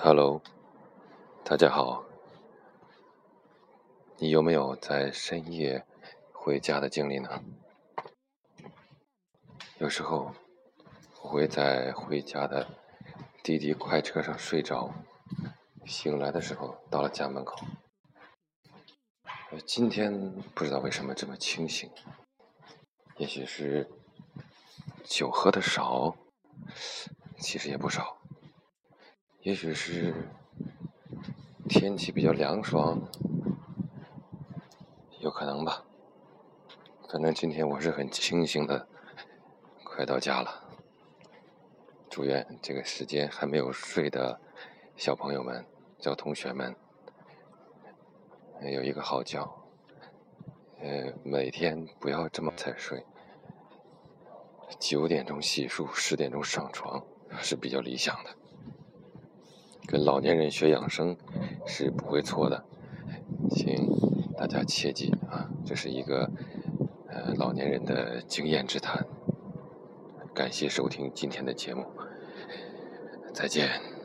Hello，大家好。你有没有在深夜回家的经历呢？有时候我会在回家的滴滴快车上睡着，醒来的时候到了家门口。今天不知道为什么这么清醒，也许是酒喝的少，其实也不少。也许是天气比较凉爽，有可能吧。反正今天我是很清醒的，快到家了。祝愿这个时间还没有睡的小朋友们、小同学们有一个好觉。呃，每天不要这么才睡，九点钟洗漱，十点钟上床是比较理想的。跟老年人学养生是不会错的，请大家切记啊！这是一个呃老年人的经验之谈。感谢收听今天的节目，再见。